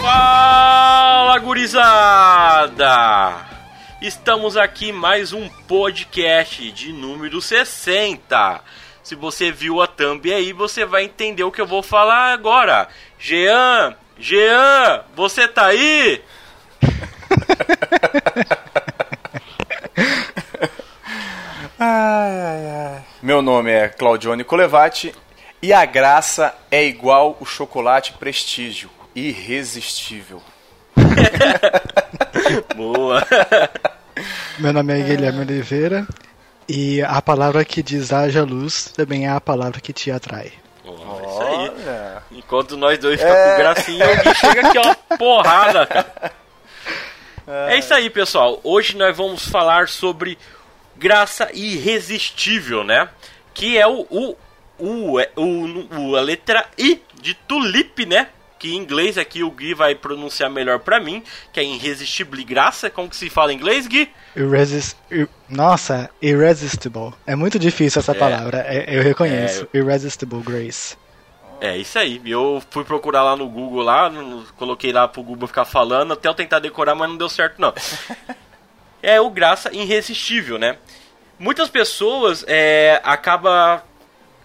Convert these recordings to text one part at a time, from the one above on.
Fala, gurizada! Estamos aqui mais um podcast de número 60. Se você viu a thumb aí, você vai entender o que eu vou falar agora. Jean, Jean, você tá aí? Ai, ai, ai. Meu nome é Claudione Colevati e a graça é igual o chocolate prestígio, irresistível. Boa. Meu nome é Guilherme Oliveira e a palavra que diz haja luz também é a palavra que te atrai. Ó, isso aí. Enquanto nós dois ficamos com gracinha, Gui chega aqui, ó, porrada, cara. É isso aí, pessoal. Hoje nós vamos falar sobre graça irresistível, né? Que é o, o, o, é, o, o- a letra I de tulipe, né? Que em inglês aqui o Gui vai pronunciar melhor pra mim, que é irresistível graça. Como que se fala em inglês, Gui? Irresist... ir- Nossa, irresistible. É muito difícil essa palavra, é- eu reconheço. Irresistible grace. É isso aí. Eu fui procurar lá no Google lá, coloquei lá pro Google ficar falando, até eu tentar decorar, mas não deu certo não. é o graça irresistível, né? Muitas pessoas é, acabam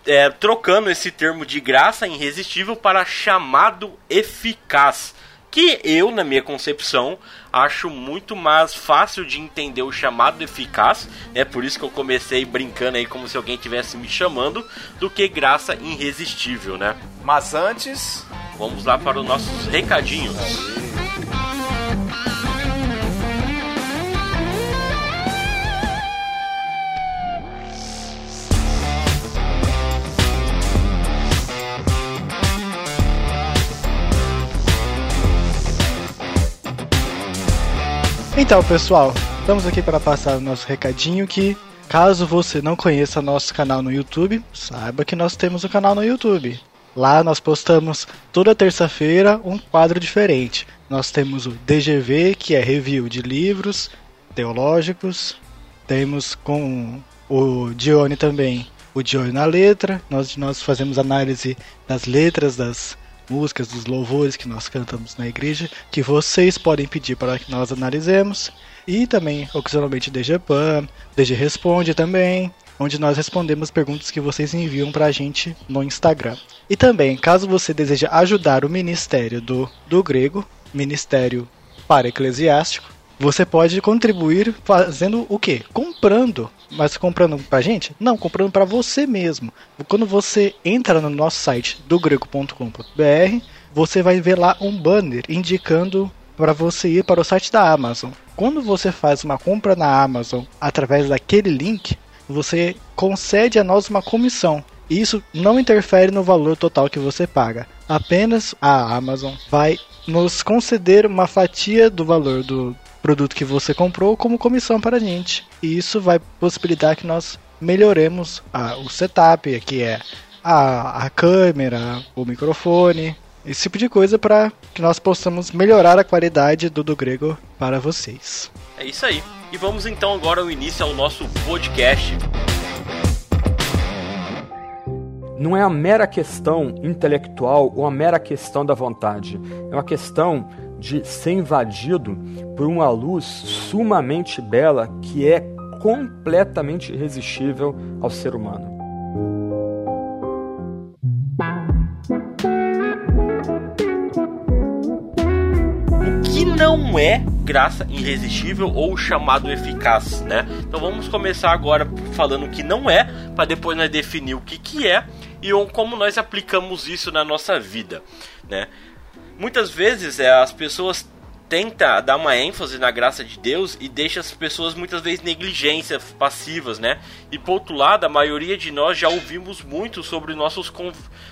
é, trocando esse termo de graça irresistível para chamado eficaz. Que eu, na minha concepção, acho muito mais fácil de entender o chamado eficaz, é por isso que eu comecei brincando aí como se alguém estivesse me chamando, do que graça irresistível, né? Mas antes, Vamos lá para os nossos recadinhos. Então, pessoal, estamos aqui para passar o nosso recadinho que, caso você não conheça nosso canal no YouTube, saiba que nós temos um canal no YouTube. Lá nós postamos toda terça-feira um quadro diferente. Nós temos o DGV, que é review de livros teológicos. Temos com o Dione também o Dione na letra. Nós, nós fazemos análise das letras das músicas, dos louvores que nós cantamos na igreja, que vocês podem pedir para que nós analisemos. E também, ocasionalmente, DG Pan, DG Responde também, onde nós respondemos perguntas que vocês enviam para a gente no Instagram. E também, caso você deseje ajudar o Ministério do, do Grego, Ministério para Eclesiástico, você pode contribuir fazendo o quê? Comprando. Mas comprando pra gente? Não, comprando para você mesmo. Quando você entra no nosso site do grego.com.br, você vai ver lá um banner indicando para você ir para o site da Amazon. Quando você faz uma compra na Amazon através daquele link, você concede a nós uma comissão. Isso não interfere no valor total que você paga. Apenas a Amazon vai nos conceder uma fatia do valor do produto que você comprou como comissão para a gente. E isso vai possibilitar que nós melhoremos a- o setup, que é a, a câmera, o microfone, esse tipo de coisa para que nós possamos melhorar a qualidade do do grego para vocês. É isso aí. E vamos então agora ao início ao nosso podcast. não é a mera questão intelectual ou a mera questão da vontade. É uma questão de ser invadido por uma luz sumamente bela que é completamente irresistível ao ser humano. O que não é graça irresistível ou chamado eficaz, né? Então vamos começar agora falando o que não é, para depois nós definir o que que é e como nós aplicamos isso na nossa vida, né? Muitas vezes é, as pessoas tentam dar uma ênfase na graça de Deus e deixa as pessoas muitas vezes negligências passivas, né? E por outro lado, a maioria de nós já ouvimos muito sobre nossos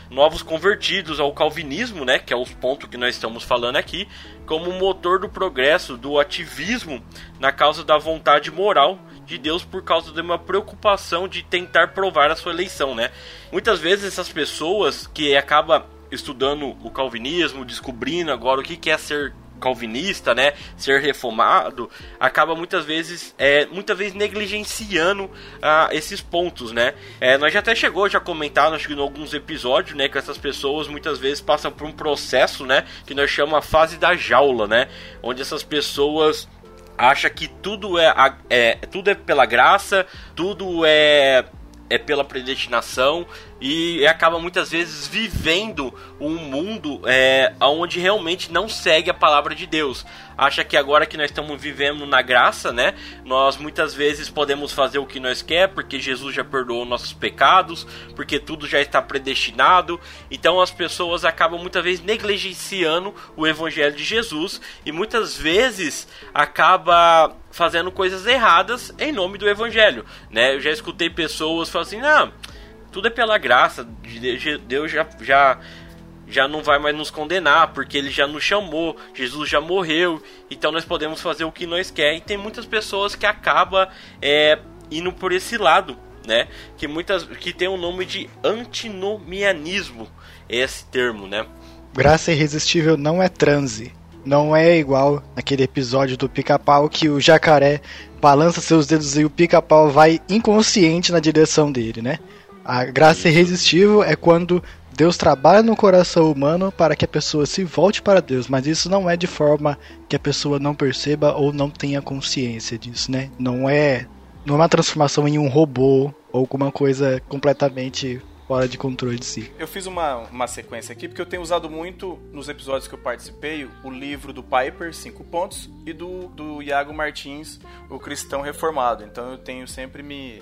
novos convertidos ao calvinismo, né? Que é os pontos que nós estamos falando aqui, como motor do progresso, do ativismo na causa da vontade moral de Deus por causa de uma preocupação de tentar provar a sua eleição, né? Muitas vezes essas pessoas que acabam estudando o calvinismo, descobrindo agora o que é ser calvinista, né, ser reformado, acaba muitas vezes, é, muitas vezes negligenciando ah, esses pontos, né. É, nós já até chegou já comentar, que em alguns episódios, né, que essas pessoas muitas vezes passam por um processo, né, que nós chamamos a fase da jaula, né, onde essas pessoas acha que tudo é, é tudo é pela graça, tudo é é pela predestinação e acaba muitas vezes vivendo um mundo é, onde realmente não segue a palavra de Deus. Acha que agora que nós estamos vivendo na graça, né? Nós muitas vezes podemos fazer o que nós quer, porque Jesus já perdoou nossos pecados, porque tudo já está predestinado. Então as pessoas acabam muitas vezes negligenciando o evangelho de Jesus e muitas vezes acaba fazendo coisas erradas em nome do evangelho, né? Eu já escutei pessoas falando assim: "Não, tudo é pela graça, Deus já, já, já não vai mais nos condenar, porque ele já nos chamou, Jesus já morreu, então nós podemos fazer o que nós quer. E tem muitas pessoas que acabam é, indo por esse lado, né? Que muitas que tem o nome de antinomianismo, esse termo, né? Graça irresistível não é transe. Não é igual aquele episódio do pica-pau que o jacaré balança seus dedos e o pica-pau vai inconsciente na direção dele, né? A graça irresistível é quando Deus trabalha no coração humano para que a pessoa se volte para Deus, mas isso não é de forma que a pessoa não perceba ou não tenha consciência disso, né? Não é, não é uma transformação em um robô ou alguma coisa completamente fora de controle de si. Eu fiz uma, uma sequência aqui porque eu tenho usado muito nos episódios que eu participei o livro do Piper, Cinco Pontos, e do, do Iago Martins, o Cristão Reformado. Então eu tenho sempre me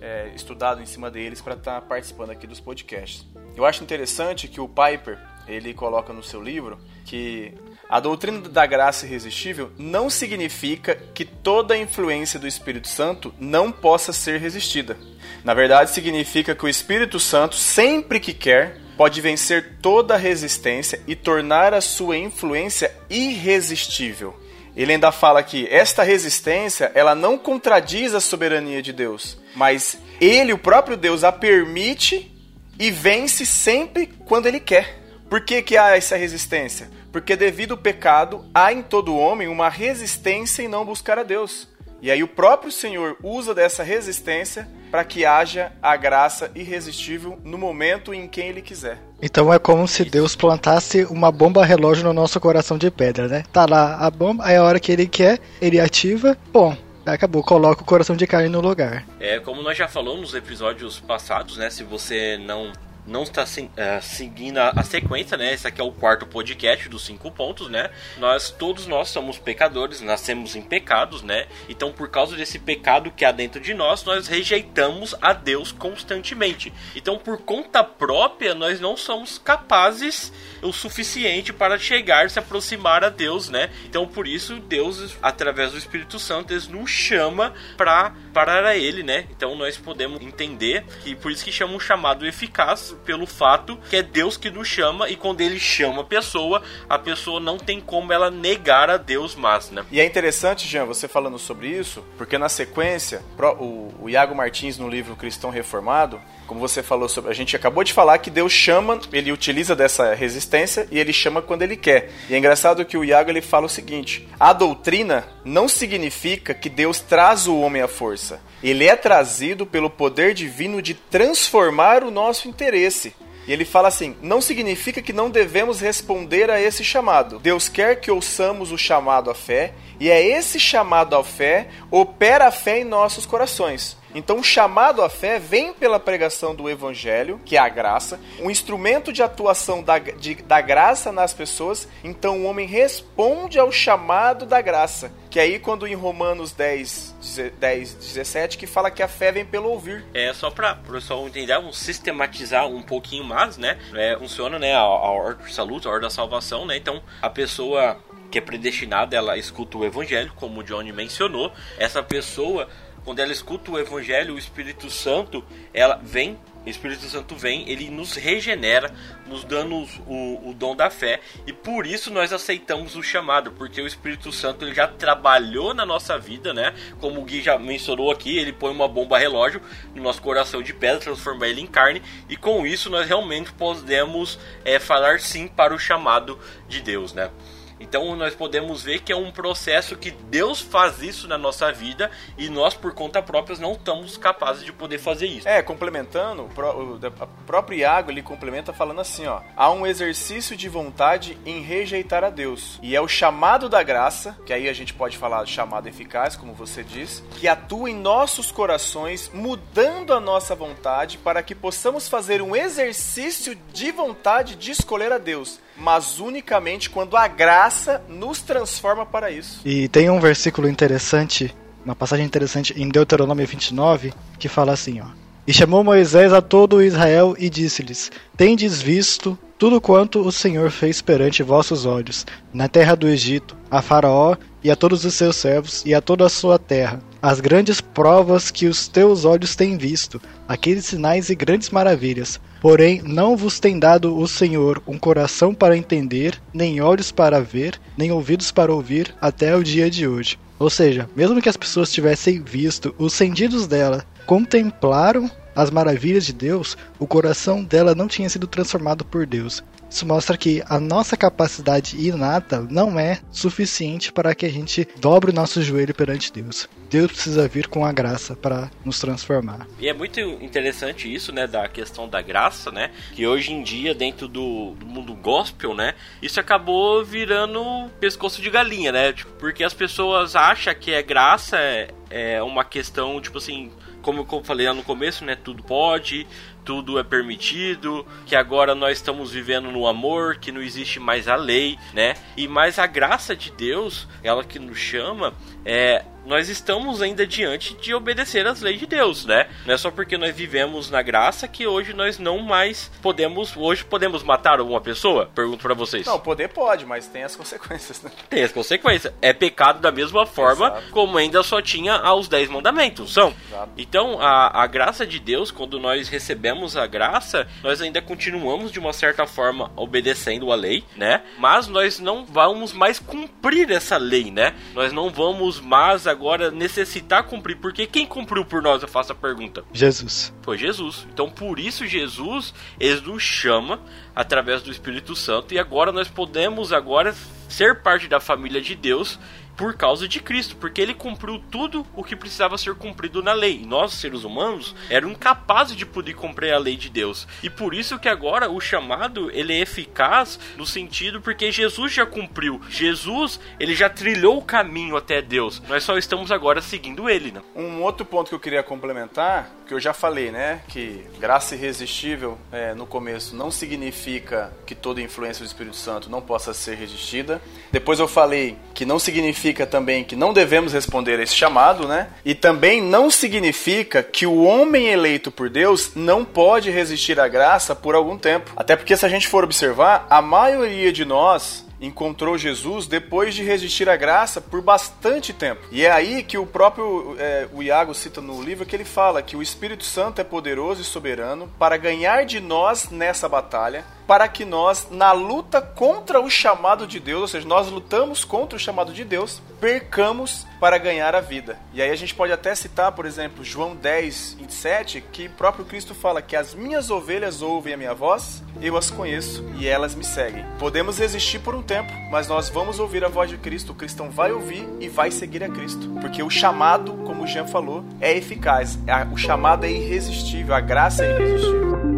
é, estudado em cima deles para estar tá participando aqui dos podcasts. Eu acho interessante que o Piper ele coloca no seu livro que a doutrina da graça irresistível não significa que toda a influência do Espírito Santo não possa ser resistida. Na verdade, significa que o Espírito Santo, sempre que quer, pode vencer toda resistência e tornar a sua influência irresistível. Ele ainda fala que esta resistência, ela não contradiz a soberania de Deus, mas ele, o próprio Deus, a permite e vence sempre quando ele quer. Por que, que há essa resistência? Porque devido ao pecado, há em todo homem uma resistência em não buscar a Deus. E aí o próprio Senhor usa dessa resistência para que haja a graça irresistível no momento em que ele quiser. Então é como se Deus plantasse uma bomba relógio no nosso coração de pedra, né? Tá lá a bomba, aí a hora que ele quer, ele ativa, bom, acabou, coloca o coração de carne no lugar. É, como nós já falamos nos episódios passados, né? Se você não não está uh, seguindo a, a, sequência, né? Esse aqui é o quarto podcast dos cinco pontos, né? Nós, todos nós somos pecadores, nascemos em pecados, né? Então, por causa desse pecado que há dentro de nós, nós rejeitamos a Deus constantemente. Então, por conta própria, nós não somos capazes o suficiente para chegar, se aproximar a Deus, né? Então, por isso, Deus, através do Espírito Santo, Deus nos chama para parar a Ele, né? Então, nós podemos entender que por isso que chama um chamado eficaz pelo fato que é Deus que nos chama e quando ele chama a pessoa, a pessoa não tem como ela negar a Deus mais, né? E é interessante, Jean, você falando sobre isso, porque na sequência, o Iago Martins no livro Cristão Reformado, como você falou sobre, a gente acabou de falar que Deus chama, ele utiliza dessa resistência e ele chama quando ele quer. E é engraçado que o Iago ele fala o seguinte: a doutrina não significa que Deus traz o homem à força. Ele é trazido pelo poder divino de transformar o nosso interesse. E ele fala assim: não significa que não devemos responder a esse chamado. Deus quer que ouçamos o chamado à fé, e é esse chamado à fé opera a fé em nossos corações. Então, o chamado à fé vem pela pregação do evangelho, que é a graça, um instrumento de atuação da, de, da graça nas pessoas. Então, o homem responde ao chamado da graça. Que é aí, quando em Romanos 10, 10 17, que fala que a fé vem pelo ouvir. É só para o pessoal entender, vamos sistematizar um pouquinho mais, né? É, funciona, né? A, a ordem de saúde, a ordem da salvação, né? Então, a pessoa que é predestinada, ela escuta o evangelho, como o Johnny mencionou. Essa pessoa quando ela escuta o evangelho, o Espírito Santo, ela vem o Espírito Santo vem, ele nos regenera, nos dando o, o dom da fé, e por isso nós aceitamos o chamado, porque o Espírito Santo ele já trabalhou na nossa vida, né? Como o Gui já mencionou aqui, ele põe uma bomba relógio no nosso coração de pedra, transforma ele em carne, e com isso nós realmente podemos é, falar sim para o chamado de Deus, né? Então nós podemos ver que é um processo que Deus faz isso na nossa vida e nós por conta própria não estamos capazes de poder fazer isso. É, complementando, o, próprio Iago ele complementa falando assim, ó: há um exercício de vontade em rejeitar a Deus. E é o chamado da graça, que aí a gente pode falar chamado eficaz, como você diz, que atua em nossos corações, mudando a nossa vontade para que possamos fazer um exercício de vontade de escolher a Deus mas unicamente quando a graça nos transforma para isso. E tem um versículo interessante, uma passagem interessante em Deuteronômio 29, que fala assim, ó: E chamou Moisés a todo Israel e disse-lhes: Tendes visto tudo quanto o Senhor fez perante vossos olhos, na terra do Egito, a Faraó e a todos os seus servos e a toda a sua terra, as grandes provas que os teus olhos têm visto, aqueles sinais e grandes maravilhas. Porém, não vos tem dado o Senhor um coração para entender, nem olhos para ver, nem ouvidos para ouvir, até o dia de hoje. Ou seja, mesmo que as pessoas tivessem visto, os sentidos dela contemplaram as maravilhas de Deus, o coração dela não tinha sido transformado por Deus. Isso mostra que a nossa capacidade inata não é suficiente para que a gente dobre o nosso joelho perante Deus. Deus precisa vir com a graça para nos transformar. E é muito interessante isso, né, da questão da graça, né, que hoje em dia dentro do, do mundo gospel, né, isso acabou virando pescoço de galinha, né, tipo, porque as pessoas acham que é graça é, é uma questão tipo assim como eu falei lá no começo, né? Tudo pode, tudo é permitido, que agora nós estamos vivendo no amor, que não existe mais a lei, né? E mais a graça de Deus, ela que nos chama, é nós estamos ainda diante de obedecer às leis de Deus, né? Não é só porque nós vivemos na graça que hoje nós não mais podemos, hoje podemos matar alguma pessoa? Pergunto para vocês. Não, poder pode, mas tem as consequências, né? Tem as consequências. É pecado da mesma forma Exato. como ainda só tinha aos dez mandamentos, são. Exato. Então, a, a graça de Deus, quando nós recebemos a graça, nós ainda continuamos de uma certa forma obedecendo a lei, né? Mas nós não vamos mais cumprir essa lei, né? Nós não vamos mais agora necessitar cumprir, porque quem cumpriu por nós, eu faço a pergunta? Jesus. Foi Jesus. Então por isso Jesus, ele nos chama através do Espírito Santo e agora nós podemos agora ser parte da família de Deus por causa de Cristo, porque ele cumpriu tudo o que precisava ser cumprido na lei. Nós, seres humanos, eram incapazes de poder cumprir a lei de Deus. E por isso que agora o chamado ele é eficaz no sentido porque Jesus já cumpriu. Jesus, ele já trilhou o caminho até Deus. Nós só estamos agora seguindo ele, né? Um outro ponto que eu queria complementar, que eu já falei, né, que graça irresistível é, no começo não significa que toda influência do Espírito Santo não possa ser resistida. Depois eu falei que não significa significa também que não devemos responder a esse chamado, né? E também não significa que o homem eleito por Deus não pode resistir à graça por algum tempo. Até porque se a gente for observar, a maioria de nós encontrou Jesus depois de resistir à graça por bastante tempo. E é aí que o próprio é, o Iago cita no livro que ele fala que o Espírito Santo é poderoso e soberano para ganhar de nós nessa batalha para que nós, na luta contra o chamado de Deus, ou seja, nós lutamos contra o chamado de Deus, percamos para ganhar a vida. E aí a gente pode até citar, por exemplo, João 10, 27, que próprio Cristo fala que as minhas ovelhas ouvem a minha voz, eu as conheço e elas me seguem. Podemos resistir por um tempo, mas nós vamos ouvir a voz de Cristo, o cristão vai ouvir e vai seguir a Cristo. Porque o chamado, como o Jean falou, é eficaz, o chamado é irresistível, a graça é irresistível.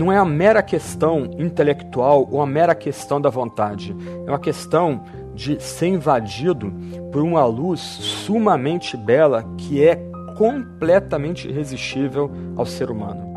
Não é a mera questão intelectual ou a mera questão da vontade. É uma questão de ser invadido por uma luz sumamente bela que é completamente irresistível ao ser humano.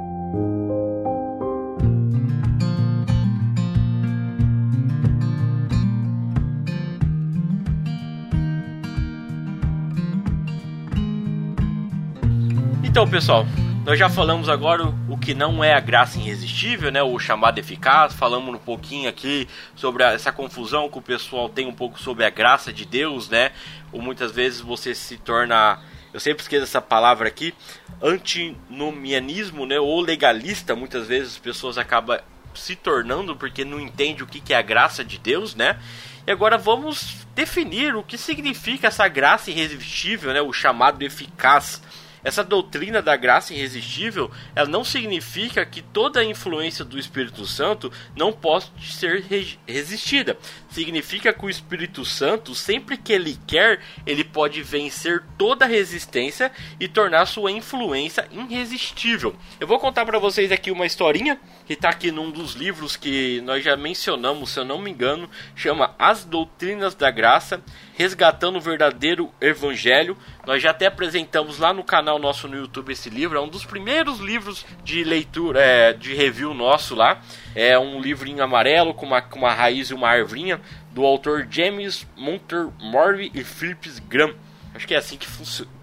Então, pessoal, Nós já falamos agora o que não é a graça irresistível, né? O chamado eficaz. Falamos um pouquinho aqui sobre essa confusão que o pessoal tem um pouco sobre a graça de Deus, né? Ou muitas vezes você se torna eu sempre esqueço essa palavra aqui, antinomianismo, né, ou legalista, muitas vezes as pessoas acabam se tornando porque não entende o que é a graça de Deus, né? E agora vamos definir o que significa essa graça irresistível, né, o chamado eficaz. Essa doutrina da graça irresistível, ela não significa que toda a influência do Espírito Santo não possa ser resistida. Significa que o Espírito Santo, sempre que ele quer, ele pode vencer toda resistência e tornar sua influência irresistível. Eu vou contar para vocês aqui uma historinha que está aqui num dos livros que nós já mencionamos, se eu não me engano, chama As Doutrinas da Graça, Resgatando o Verdadeiro Evangelho. Nós já até apresentamos lá no canal nosso no YouTube esse livro, é um dos primeiros livros de leitura, é, de review nosso lá. É um livrinho amarelo com uma, com uma raiz e uma arvinha do autor James Montgomery e Phillips Graham. Acho que é assim que,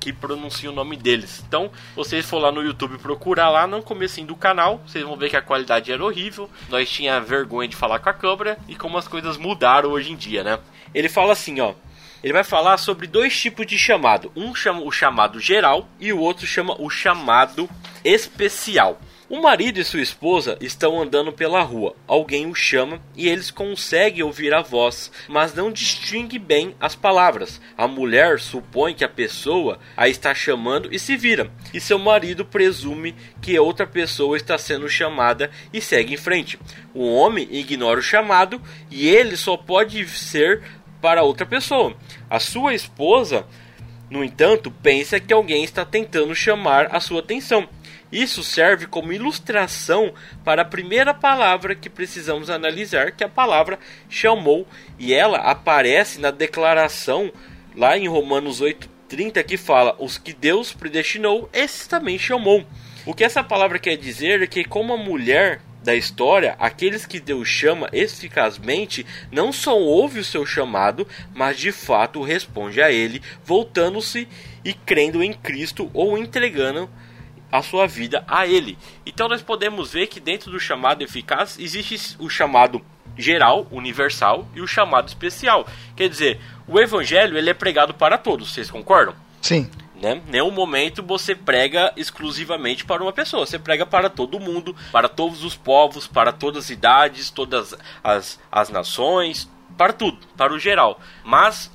que pronuncia o nome deles. Então, vocês for lá no YouTube procurar lá no começo do canal, vocês vão ver que a qualidade era horrível. Nós tinha vergonha de falar com a câmera e como as coisas mudaram hoje em dia, né? Ele fala assim, ó. Ele vai falar sobre dois tipos de chamado. Um chama o chamado geral e o outro chama o chamado especial. O marido e sua esposa estão andando pela rua. Alguém o chama e eles conseguem ouvir a voz, mas não distingue bem as palavras. A mulher supõe que a pessoa a está chamando e se vira, e seu marido presume que outra pessoa está sendo chamada e segue em frente. O homem ignora o chamado e ele só pode ser para outra pessoa. A sua esposa, no entanto, pensa que alguém está tentando chamar a sua atenção isso serve como ilustração para a primeira palavra que precisamos analisar, que é a palavra chamou, e ela aparece na declaração lá em Romanos 8:30 que fala: "Os que Deus predestinou, esses também chamou". O que essa palavra quer dizer é que como a mulher da história, aqueles que Deus chama eficazmente não só ouve o seu chamado, mas de fato responde a ele, voltando-se e crendo em Cristo ou entregando a sua vida a ele. Então nós podemos ver que dentro do chamado eficaz existe o chamado geral, universal e o chamado especial. Quer dizer, o evangelho ele é pregado para todos, vocês concordam? Sim. Né? Nenhum momento você prega exclusivamente para uma pessoa, você prega para todo mundo, para todos os povos, para todas as idades, todas as, as nações, para tudo, para o geral. Mas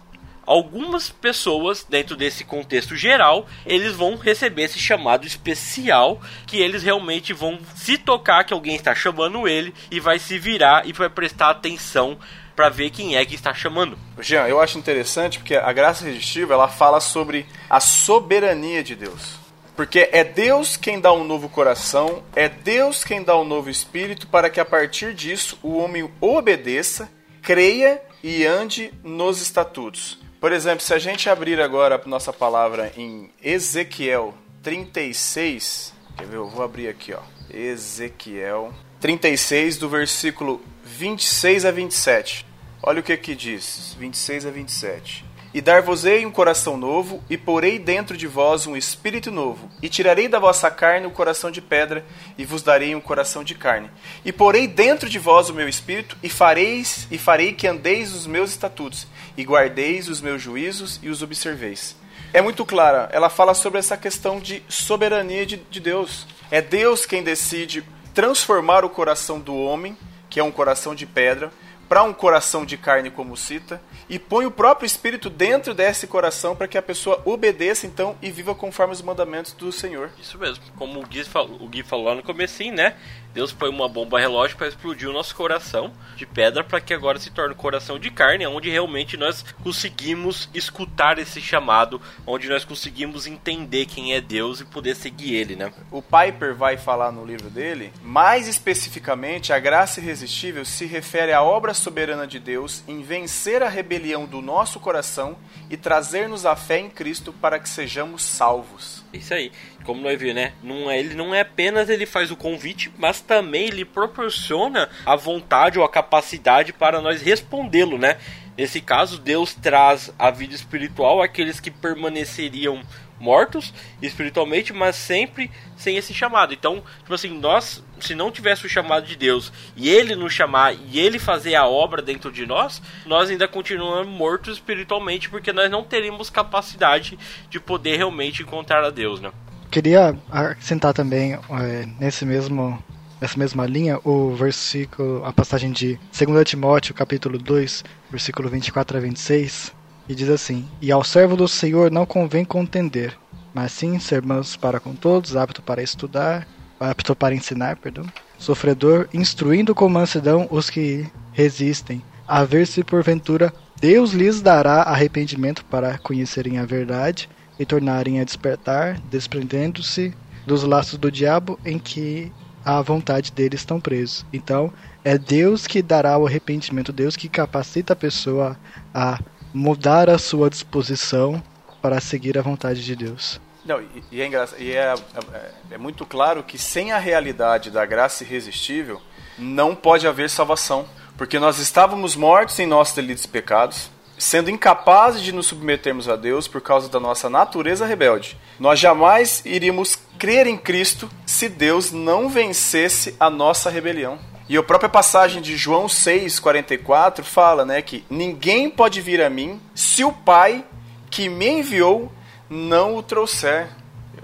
algumas pessoas, dentro desse contexto geral, eles vão receber esse chamado especial que eles realmente vão se tocar que alguém está chamando ele e vai se virar e vai prestar atenção para ver quem é que está chamando. Jean, eu acho interessante porque a graça irresistível ela fala sobre a soberania de Deus. Porque é Deus quem dá um novo coração, é Deus quem dá um novo espírito para que a partir disso o homem obedeça, creia e ande nos estatutos. Por exemplo, se a gente abrir agora a nossa palavra em Ezequiel 36, quer ver? Eu vou abrir aqui, ó. Ezequiel 36 do versículo 26 a 27. Olha o que que diz, 26 a 27. E dar-vos-ei um coração novo, e porei dentro de vós um espírito novo, e tirarei da vossa carne o coração de pedra, e vos darei um coração de carne. E porei dentro de vós o meu espírito, e fareis e farei que andeis os meus estatutos, e guardeis os meus juízos e os observeis. É muito clara, ela fala sobre essa questão de soberania de, de Deus. É Deus quem decide transformar o coração do homem, que é um coração de pedra, para um coração de carne, como cita, e põe o próprio Espírito dentro desse coração para que a pessoa obedeça então e viva conforme os mandamentos do Senhor. Isso mesmo, como o Gui falou, o Gui falou lá no comecinho, né? Deus põe uma bomba relógio para explodir o nosso coração de pedra para que agora se torne um coração de carne, onde realmente nós conseguimos escutar esse chamado, onde nós conseguimos entender quem é Deus e poder seguir ele, né? O Piper vai falar no livro dele, mais especificamente, a graça irresistível se refere à obra soberana de Deus em vencer a rebelião do nosso coração e trazer-nos a fé em Cristo para que sejamos salvos. Isso aí. Como nós vimos, né? Não é, ele não é apenas ele faz o convite, mas também ele proporciona a vontade ou a capacidade para nós respondê-lo, né? Nesse caso, Deus traz a vida espiritual àqueles que permaneceriam mortos espiritualmente, mas sempre sem esse chamado. Então, tipo assim, nós, se não tivesse o chamado de Deus e ele nos chamar e ele fazer a obra dentro de nós, nós ainda continuamos mortos espiritualmente porque nós não teríamos capacidade de poder realmente encontrar a Deus, né? Queria acrescentar também é, nesse mesmo nessa mesma linha o versículo, a passagem de 2 Timóteo, capítulo 2, versículo 24 a 26, e diz assim: E ao servo do Senhor não convém contender, mas sim ser manso para com todos, apto para estudar, apto para ensinar, perdão, sofredor, instruindo com mansidão os que resistem, a ver se porventura Deus lhes dará arrependimento para conhecerem a verdade e tornarem a despertar, desprendendo-se dos laços do diabo em que a vontade deles estão presos. Então, é Deus que dará o arrependimento, Deus que capacita a pessoa a mudar a sua disposição para seguir a vontade de Deus. Não, e, e é, engraçado, e é, é, é muito claro que sem a realidade da graça irresistível não pode haver salvação, porque nós estávamos mortos em nossos delitos e pecados, sendo incapazes de nos submetermos a Deus por causa da nossa natureza rebelde. Nós jamais iríamos crer em Cristo se Deus não vencesse a nossa rebelião. E a própria passagem de João 6,44 fala né, que ninguém pode vir a mim se o Pai que me enviou não o trouxer.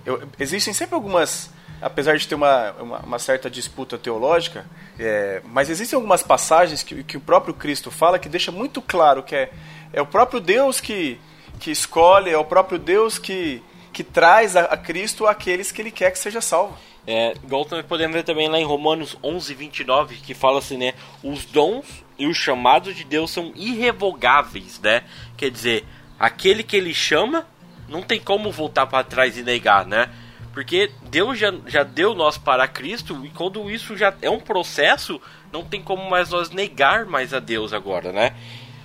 Eu, existem sempre algumas, apesar de ter uma, uma, uma certa disputa teológica, é, mas existem algumas passagens que, que o próprio Cristo fala que deixa muito claro que é, é o próprio Deus que, que escolhe, é o próprio Deus que, que traz a, a Cristo aqueles que ele quer que seja salvo. É, igual também podemos ver também lá em Romanos 11, 29, que fala assim, né? Os dons e os chamados de Deus são irrevogáveis, né? Quer dizer, aquele que ele chama, não tem como voltar para trás e negar, né? Porque Deus já, já deu nós para Cristo e quando isso já é um processo, não tem como mais nós negar mais a Deus agora, né?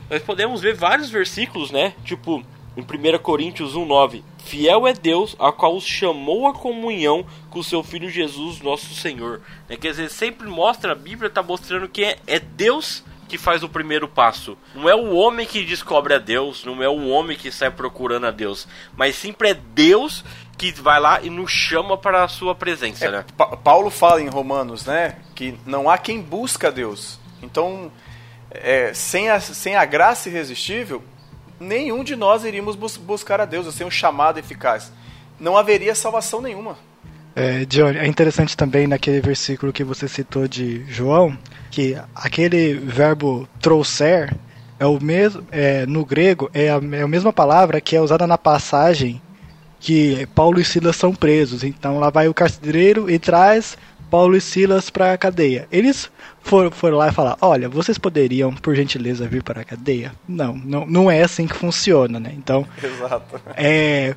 Nós podemos ver vários versículos, né? Tipo, em 1 Coríntios 1,9: Fiel é Deus, a qual os chamou à comunhão com o seu Filho Jesus, nosso Senhor. É, quer dizer, sempre mostra, a Bíblia está mostrando que é, é Deus que faz o primeiro passo. Não é o homem que descobre a Deus, não é o homem que sai procurando a Deus, mas sempre é Deus que vai lá e nos chama para a sua presença, é, né? Pa Paulo fala em Romanos, né, que não há quem busca Deus. Então, é, sem, a, sem a graça irresistível, nenhum de nós iríamos bus buscar a Deus, sem um chamado eficaz. Não haveria salvação nenhuma. É, Johnny, é interessante também naquele versículo que você citou de João, que aquele verbo trouxer é o mesmo, é, no grego é a, é a mesma palavra que é usada na passagem que Paulo e Silas são presos. Então lá vai o carcereiro e traz Paulo e Silas para a cadeia. Eles foram, foram lá e falaram: Olha, vocês poderiam, por gentileza, vir para a cadeia? Não, não, não é assim que funciona, né? Então, Exato. É,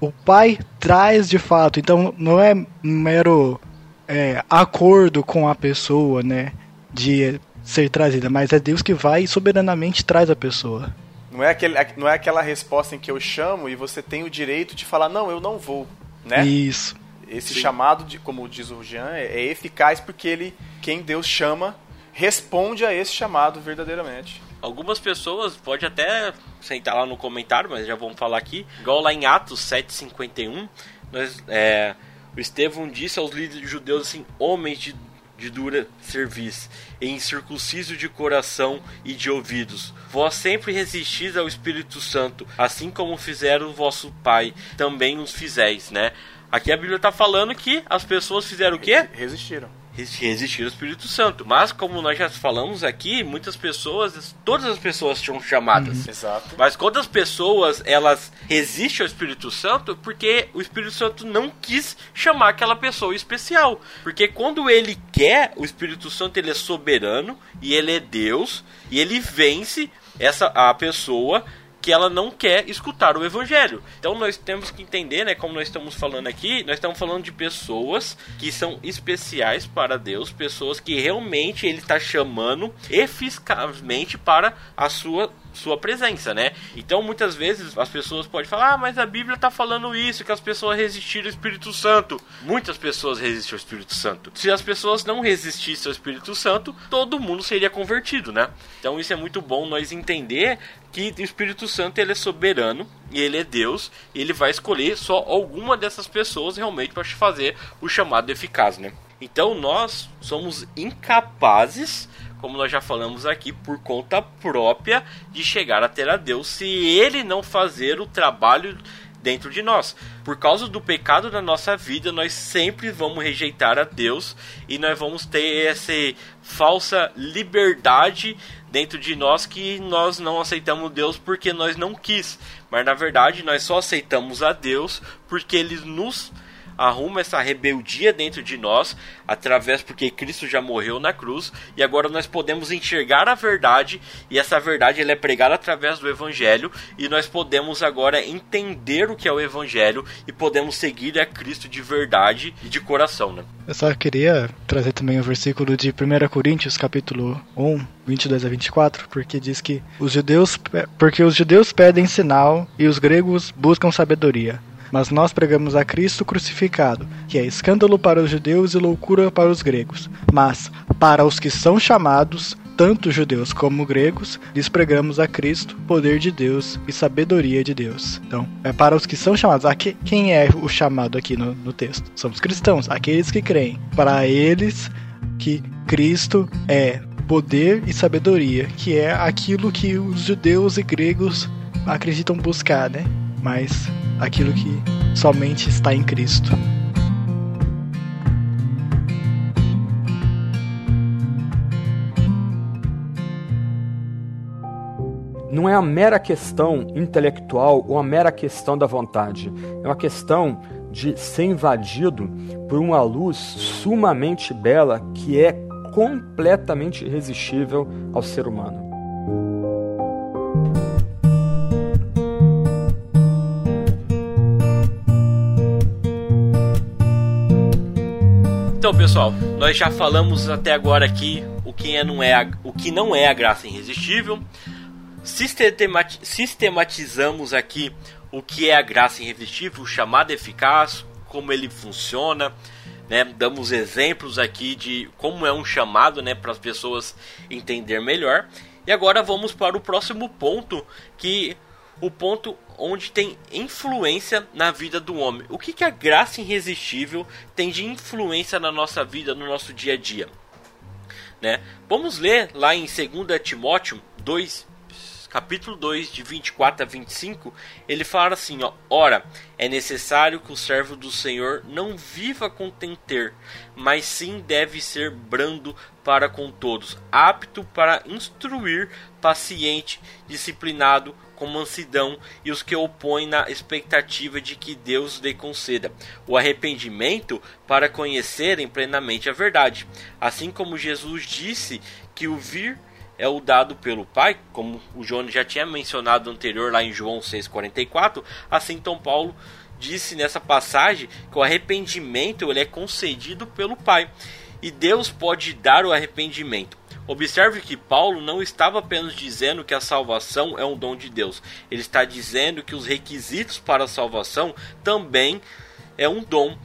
o pai traz de fato, então não é mero é, acordo com a pessoa, né? De ser trazida, mas é Deus que vai e soberanamente traz a pessoa. Não é, aquele, não é aquela resposta em que eu chamo e você tem o direito de falar, não, eu não vou, né? Isso. Esse Sim. chamado, de, como diz o Jean, é, é eficaz porque ele, quem Deus chama, responde a esse chamado verdadeiramente. Algumas pessoas, pode até sentar lá no comentário, mas já vamos falar aqui. Igual lá em Atos 7,51, nós, é, o Estevão disse aos líderes judeus assim: homens de, de dura serviço, em circunciso de coração e de ouvidos. Vós sempre resistis ao Espírito Santo, assim como fizeram o vosso Pai, também os fizeis, né? Aqui a Bíblia está falando que as pessoas fizeram o quê? Resistiram. Resistir ao Espírito Santo. Mas, como nós já falamos aqui, muitas pessoas, todas as pessoas tinham chamadas. Uhum. Exato. Mas quantas pessoas elas resistem ao Espírito Santo porque o Espírito Santo não quis chamar aquela pessoa especial. Porque quando ele quer, o Espírito Santo ele é soberano e ele é Deus e ele vence essa a pessoa que ela não quer escutar o evangelho. Então nós temos que entender, né, como nós estamos falando aqui, nós estamos falando de pessoas que são especiais para Deus, pessoas que realmente ele está chamando eficazmente para a sua sua presença, né? Então muitas vezes as pessoas podem falar, ah, mas a Bíblia tá falando isso, que as pessoas resistiram ao Espírito Santo. Muitas pessoas resistem ao Espírito Santo. Se as pessoas não resistissem ao Espírito Santo, todo mundo seria convertido, né? Então isso é muito bom nós entender que o Espírito Santo ele é soberano e ele é Deus, e ele vai escolher só alguma dessas pessoas realmente para fazer o chamado eficaz, né? Então nós somos incapazes, como nós já falamos aqui, por conta própria de chegar a ter a Deus se ele não fazer o trabalho dentro de nós. Por causa do pecado da nossa vida, nós sempre vamos rejeitar a Deus e nós vamos ter essa falsa liberdade dentro de nós que nós não aceitamos Deus porque nós não quis, mas na verdade nós só aceitamos a Deus porque ele nos arruma essa rebeldia dentro de nós, através porque Cristo já morreu na cruz, e agora nós podemos enxergar a verdade, e essa verdade ela é pregada através do Evangelho, e nós podemos agora entender o que é o Evangelho e podemos seguir a Cristo de verdade e de coração. Né? Eu só queria trazer também o versículo de 1 Coríntios, capítulo 1, 22 a 24, porque diz que os judeus, porque os judeus pedem sinal e os gregos buscam sabedoria. Mas nós pregamos a Cristo crucificado, que é escândalo para os judeus e loucura para os gregos. Mas, para os que são chamados, tanto judeus como gregos, lhes pregamos a Cristo, poder de Deus e sabedoria de Deus. Então, é para os que são chamados. Aqui, quem é o chamado aqui no, no texto? São os cristãos, aqueles que creem. Para eles que Cristo é poder e sabedoria, que é aquilo que os judeus e gregos acreditam buscar, né? Mas aquilo que somente está em Cristo. Não é a mera questão intelectual ou a mera questão da vontade. É uma questão de ser invadido por uma luz sumamente bela que é completamente irresistível ao ser humano. Então, pessoal, nós já falamos até agora aqui o que, é, não, é a, o que não é a graça irresistível. Sistematizamos aqui o que é a graça irresistível, o chamado eficaz, como ele funciona. Né? Damos exemplos aqui de como é um chamado né, para as pessoas entender melhor. E agora vamos para o próximo ponto, que o ponto onde tem influência na vida do homem. O que, que a graça irresistível tem de influência na nossa vida, no nosso dia a dia? Né? Vamos ler lá em 2 Timóteo 2, capítulo 2, de 24 a 25, ele fala assim: ó, Ora, é necessário que o servo do Senhor não viva com mas sim deve ser brando para com todos, apto para instruir, paciente, disciplinado, com mansidão e os que opõem na expectativa de que Deus lhe conceda o arrependimento para conhecerem plenamente a verdade. Assim como Jesus disse que o vir é o dado pelo Pai, como o João já tinha mencionado anterior lá em João 6,44, assim Tom Paulo disse nessa passagem que o arrependimento ele é concedido pelo Pai. E Deus pode dar o arrependimento Observe que Paulo não estava apenas dizendo que a salvação é um dom de Deus, ele está dizendo que os requisitos para a salvação também é um dom.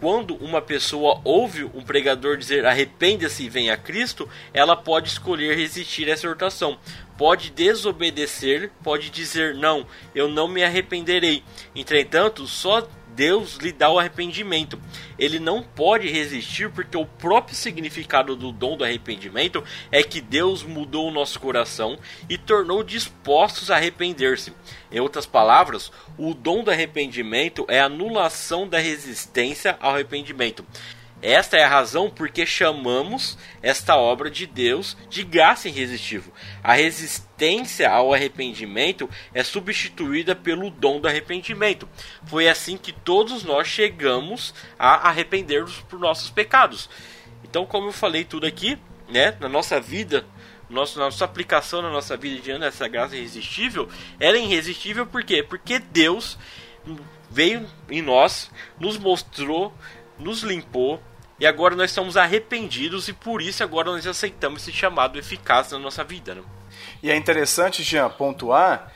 Quando uma pessoa ouve um pregador dizer arrependa-se e venha a Cristo, ela pode escolher resistir a essa exortação. Pode desobedecer, pode dizer não, eu não me arrependerei. Entretanto, só Deus lhe dá o arrependimento. Ele não pode resistir porque o próprio significado do dom do arrependimento é que Deus mudou o nosso coração e tornou dispostos a arrepender-se. Em outras palavras, o dom do arrependimento é a anulação da resistência ao arrependimento. Esta é a razão porque chamamos esta obra de Deus de graça irresistível. A resistência ao arrependimento é substituída pelo dom do arrependimento. Foi assim que todos nós chegamos a arrepender-nos por nossos pecados. Então, como eu falei tudo aqui, né, na nossa vida, nossa, nossa aplicação na nossa vida diante dessa graça irresistível, ela é irresistível por quê? Porque Deus veio em nós, nos mostrou nos limpou e agora nós estamos arrependidos e por isso agora nós aceitamos esse chamado eficaz na nossa vida. Né? E é interessante, Jean, pontuar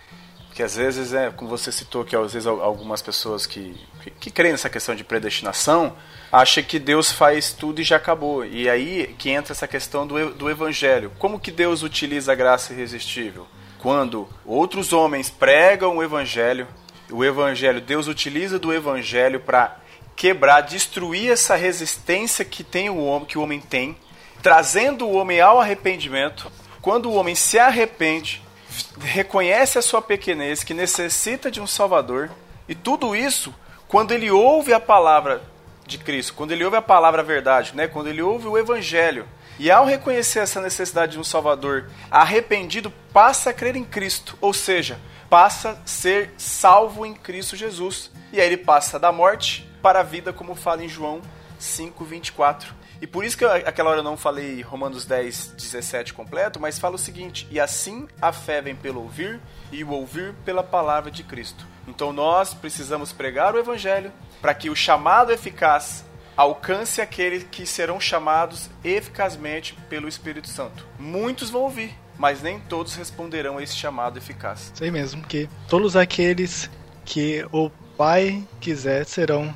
que às vezes, é, como você citou, que às vezes algumas pessoas que, que, que creem nessa questão de predestinação acham que Deus faz tudo e já acabou. E aí que entra essa questão do, do evangelho. Como que Deus utiliza a graça irresistível? Quando outros homens pregam o evangelho, o evangelho, Deus utiliza do evangelho para quebrar, destruir essa resistência que tem o homem, que o homem tem, trazendo o homem ao arrependimento. Quando o homem se arrepende, reconhece a sua pequenez, que necessita de um Salvador, e tudo isso quando ele ouve a palavra de Cristo, quando ele ouve a palavra verdade, né? quando ele ouve o Evangelho, e ao reconhecer essa necessidade de um Salvador, arrependido passa a crer em Cristo, ou seja, passa a ser salvo em Cristo Jesus. E aí ele passa da morte para a vida, como fala em João 5:24. E por isso que eu, aquela hora eu não falei Romanos 10, 17 completo, mas fala o seguinte: E assim a fé vem pelo ouvir, e o ouvir pela palavra de Cristo. Então nós precisamos pregar o Evangelho para que o chamado eficaz alcance aqueles que serão chamados eficazmente pelo Espírito Santo. Muitos vão ouvir, mas nem todos responderão a esse chamado eficaz. Sei mesmo que todos aqueles que o Pai quiser serão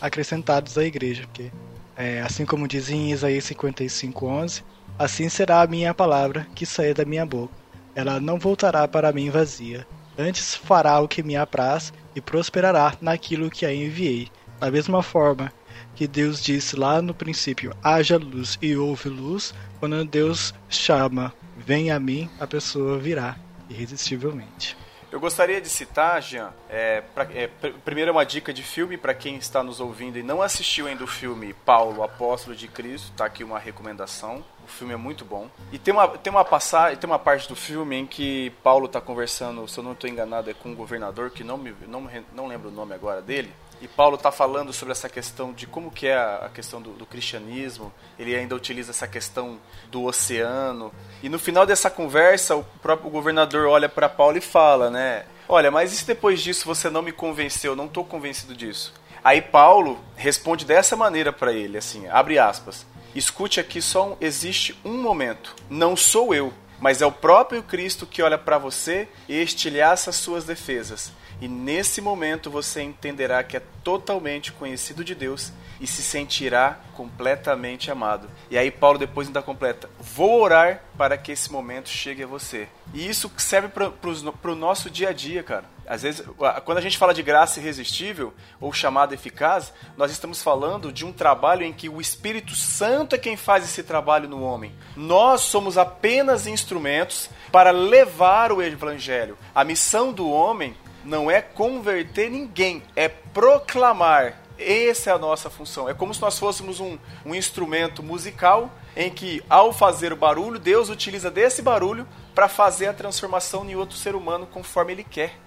acrescentados à igreja, porque é, assim como diz em Isaías 55:11, assim será a minha palavra que sair da minha boca. Ela não voltará para mim vazia, antes fará o que me apraz e prosperará naquilo que a enviei. Da mesma forma que Deus disse lá no princípio: haja luz e houve luz, quando Deus chama, vem a mim, a pessoa virá irresistivelmente. Eu gostaria de citar, Jean, é, pra, é, primeiro é uma dica de filme para quem está nos ouvindo e não assistiu ainda o filme Paulo, Apóstolo de Cristo, tá aqui uma recomendação. O filme é muito bom. E tem uma, tem uma passagem, tem uma parte do filme em que Paulo está conversando, se eu não estou enganado, é com um governador que não me não, não lembro o nome agora dele. E Paulo está falando sobre essa questão de como que é a questão do, do, cristianismo. Ele ainda utiliza essa questão do oceano. E no final dessa conversa, o próprio governador olha para Paulo e fala, né? Olha, mas e se depois disso você não me convenceu? Não estou convencido disso. Aí Paulo responde dessa maneira para ele, assim, abre aspas. Escute aqui só um, existe um momento. Não sou eu, mas é o próprio Cristo que olha para você e estilhaça as suas defesas. E nesse momento você entenderá que é totalmente conhecido de Deus e se sentirá completamente amado. E aí Paulo depois ainda completa: Vou orar para que esse momento chegue a você. E isso serve para o nosso dia a dia, cara. Às vezes, quando a gente fala de graça irresistível ou chamada eficaz, nós estamos falando de um trabalho em que o Espírito Santo é quem faz esse trabalho no homem. Nós somos apenas instrumentos para levar o evangelho. A missão do homem não é converter ninguém, é proclamar. Essa é a nossa função. É como se nós fôssemos um, um instrumento musical em que, ao fazer o barulho, Deus utiliza desse barulho para fazer a transformação em outro ser humano conforme Ele quer.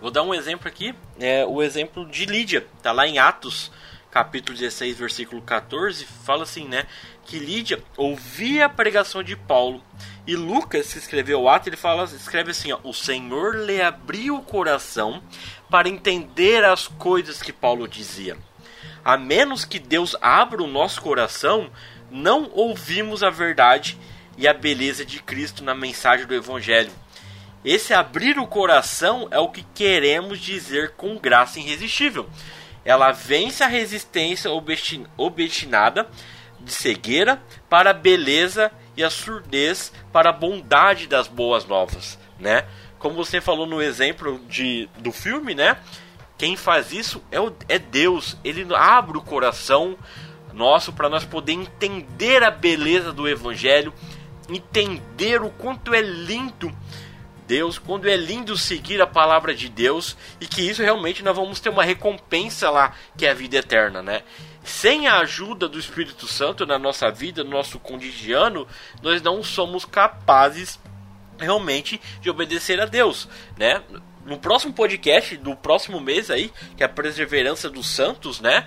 Vou dar um exemplo aqui, é o exemplo de Lídia, tá lá em Atos, capítulo 16, versículo 14, fala assim, né, que Lídia ouvia a pregação de Paulo e Lucas, que escreveu o ato, ele fala, escreve assim: ó, O Senhor lhe abriu o coração para entender as coisas que Paulo dizia. A menos que Deus abra o nosso coração, não ouvimos a verdade e a beleza de Cristo na mensagem do Evangelho. Esse abrir o coração é o que queremos dizer com graça irresistível. Ela vence a resistência obstinada de cegueira para a beleza e a surdez para a bondade das boas novas, né? Como você falou no exemplo de, do filme, né? Quem faz isso é, o, é Deus. Ele abre o coração nosso para nós poder entender a beleza do Evangelho, entender o quanto é lindo Deus, quando é lindo seguir a palavra de Deus e que isso realmente nós vamos ter uma recompensa lá, que é a vida eterna, né? Sem a ajuda do Espírito Santo na nossa vida, no nosso cotidiano, nós não somos capazes realmente de obedecer a Deus, né? No próximo podcast do próximo mês aí, que é a perseverança dos santos, né?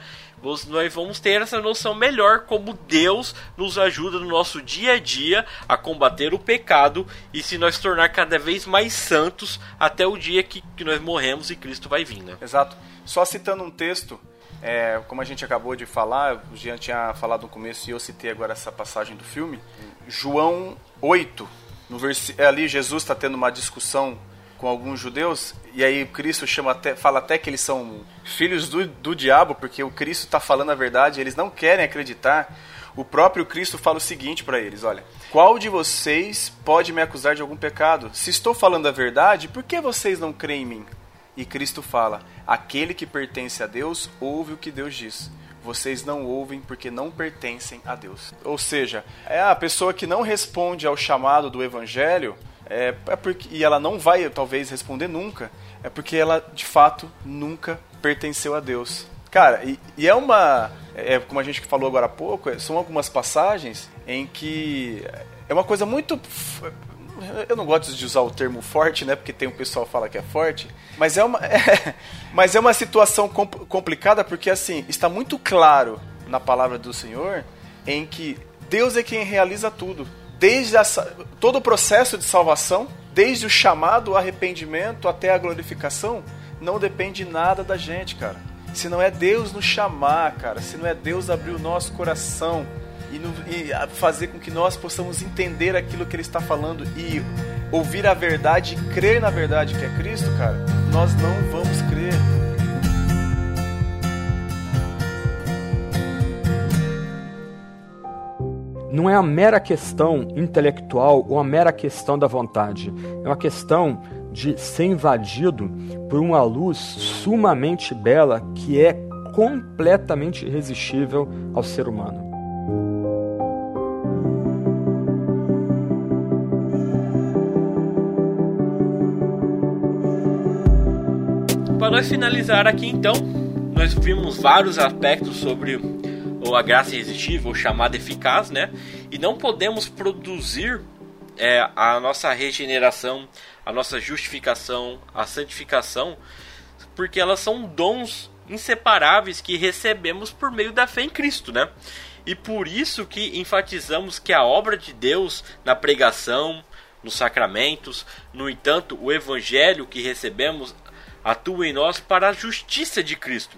Nós vamos ter essa noção melhor como Deus nos ajuda no nosso dia a dia a combater o pecado e se nós tornar cada vez mais santos até o dia que, que nós morremos e Cristo vai vir, né? Exato. Só citando um texto é, como a gente acabou de falar, o Jean tinha falado no começo e eu citei agora essa passagem do filme. João 8, no vers... Ali Jesus está tendo uma discussão com alguns judeus, e aí Cristo chama até, fala até que eles são filhos do, do diabo, porque o Cristo está falando a verdade, eles não querem acreditar. O próprio Cristo fala o seguinte para eles: olha, qual de vocês pode me acusar de algum pecado? Se estou falando a verdade, por que vocês não creem em mim? E Cristo fala: aquele que pertence a Deus ouve o que Deus diz vocês não ouvem porque não pertencem a Deus. Ou seja, é a pessoa que não responde ao chamado do Evangelho, é, é porque, e ela não vai talvez responder nunca, é porque ela de fato nunca pertenceu a Deus. Cara, e, e é uma. É, como a gente falou agora há pouco, é, são algumas passagens em que é uma coisa muito eu não gosto de usar o termo forte, né? Porque tem um pessoal que fala que é forte. Mas é uma, é, mas é uma situação complicada porque, assim, está muito claro na palavra do Senhor em que Deus é quem realiza tudo. Desde a, todo o processo de salvação, desde o chamado, arrependimento até a glorificação, não depende nada da gente, cara. Se não é Deus nos chamar, cara, se não é Deus abrir o nosso coração, e, no, e fazer com que nós possamos entender aquilo que ele está falando e ouvir a verdade e crer na verdade que é Cristo, cara, nós não vamos crer. Não é a mera questão intelectual ou a mera questão da vontade. É uma questão de ser invadido por uma luz sumamente bela que é completamente irresistível ao ser humano. para nós finalizar aqui então, nós vimos vários aspectos sobre a graça irresistível, ou chamada eficaz, né? E não podemos produzir é, a nossa regeneração, a nossa justificação, a santificação, porque elas são dons inseparáveis que recebemos por meio da fé em Cristo, né? E por isso que enfatizamos que a obra de Deus na pregação, nos sacramentos, no entanto, o evangelho que recebemos atua em nós para a justiça de Cristo.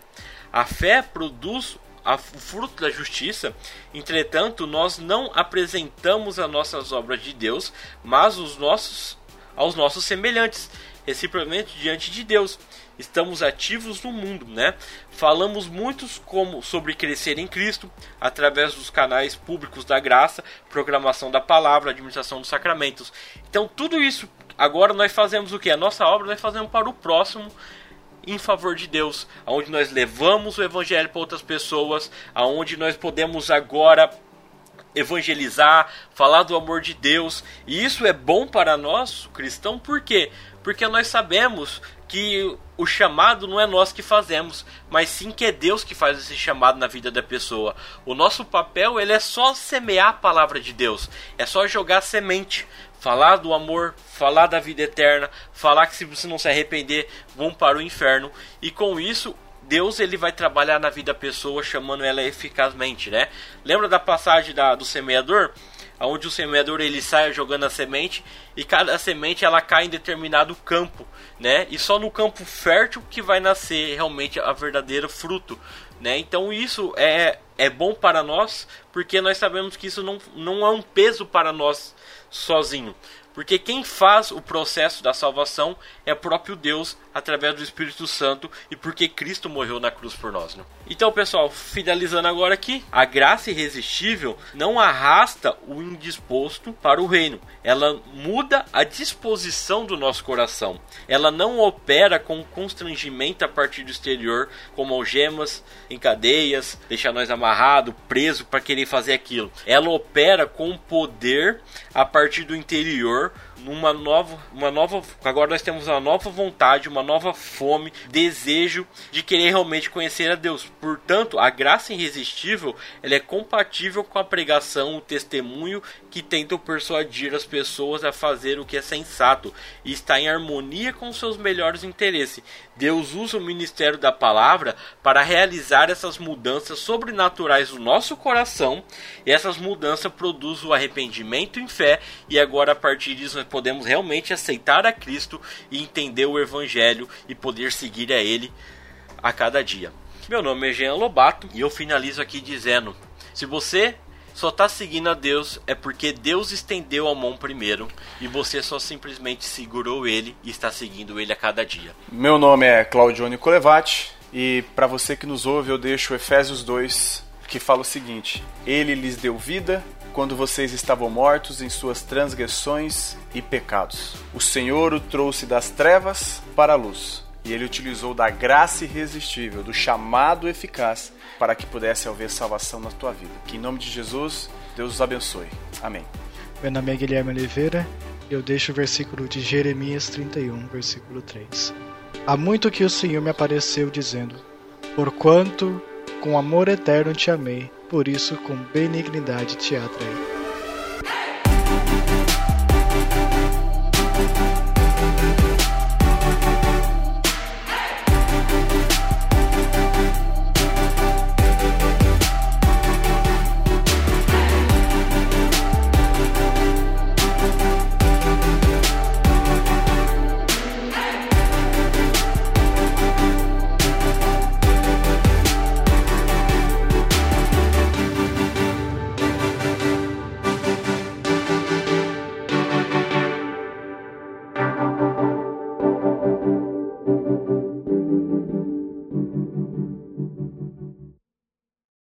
A fé produz o fruto da justiça, entretanto, nós não apresentamos as nossas obras de Deus, mas os nossos, aos nossos semelhantes, reciprocamente diante de Deus. Estamos ativos no mundo, né? Falamos muitos como sobre crescer em Cristo através dos canais públicos da graça, programação da palavra, administração dos sacramentos. Então, tudo isso Agora nós fazemos o que? A nossa obra nós fazemos para o próximo em favor de Deus, aonde nós levamos o evangelho para outras pessoas, aonde nós podemos agora evangelizar, falar do amor de Deus. E isso é bom para nós, cristão, por quê? Porque nós sabemos que o chamado não é nós que fazemos, mas sim que é Deus que faz esse chamado na vida da pessoa. O nosso papel ele é só semear a palavra de Deus, é só jogar semente falar do amor, falar da vida eterna, falar que se você não se arrepender, vão para o inferno. E com isso, Deus ele vai trabalhar na vida da pessoa, chamando ela eficazmente, né? Lembra da passagem da, do semeador? Onde o semeador ele sai jogando a semente e cada semente ela cai em determinado campo, né? E só no campo fértil que vai nascer realmente a verdadeira fruto, né? Então isso é, é bom para nós, porque nós sabemos que isso não, não é um peso para nós sozinho. Porque quem faz o processo da salvação é próprio Deus através do Espírito Santo e porque Cristo morreu na cruz por nós. Né? Então, pessoal, finalizando agora aqui, a graça irresistível não arrasta o indisposto para o reino. Ela muda a disposição do nosso coração. Ela não opera com constrangimento a partir do exterior, como algemas em cadeias, deixar nós amarrado, preso para querer fazer aquilo. Ela opera com poder a partir do interior numa nova, uma nova, agora nós temos uma nova vontade, uma nova fome, desejo de querer realmente conhecer a Deus. Portanto, a graça irresistível, ela é compatível com a pregação, o testemunho que tentam persuadir as pessoas a fazer o que é sensato e está em harmonia com seus melhores interesses. Deus usa o ministério da palavra para realizar essas mudanças sobrenaturais no nosso coração, e essas mudanças produzem o arrependimento em fé, e agora a partir disso nós podemos realmente aceitar a Cristo e entender o Evangelho e poder seguir a Ele a cada dia. Meu nome é Jean Lobato e eu finalizo aqui dizendo: se você só tá seguindo a Deus é porque Deus estendeu a mão primeiro e você só simplesmente segurou ele e está seguindo ele a cada dia. Meu nome é Claudione Colevati e para você que nos ouve eu deixo Efésios 2 que fala o seguinte: Ele lhes deu vida quando vocês estavam mortos em suas transgressões e pecados. O Senhor o trouxe das trevas para a luz. E ele utilizou da graça irresistível, do chamado eficaz, para que pudesse haver salvação na tua vida. Que em nome de Jesus, Deus os abençoe. Amém. Meu nome é Guilherme Oliveira e eu deixo o versículo de Jeremias 31, versículo 3. Há muito que o Senhor me apareceu dizendo: Porquanto com amor eterno te amei, por isso com benignidade te atraí.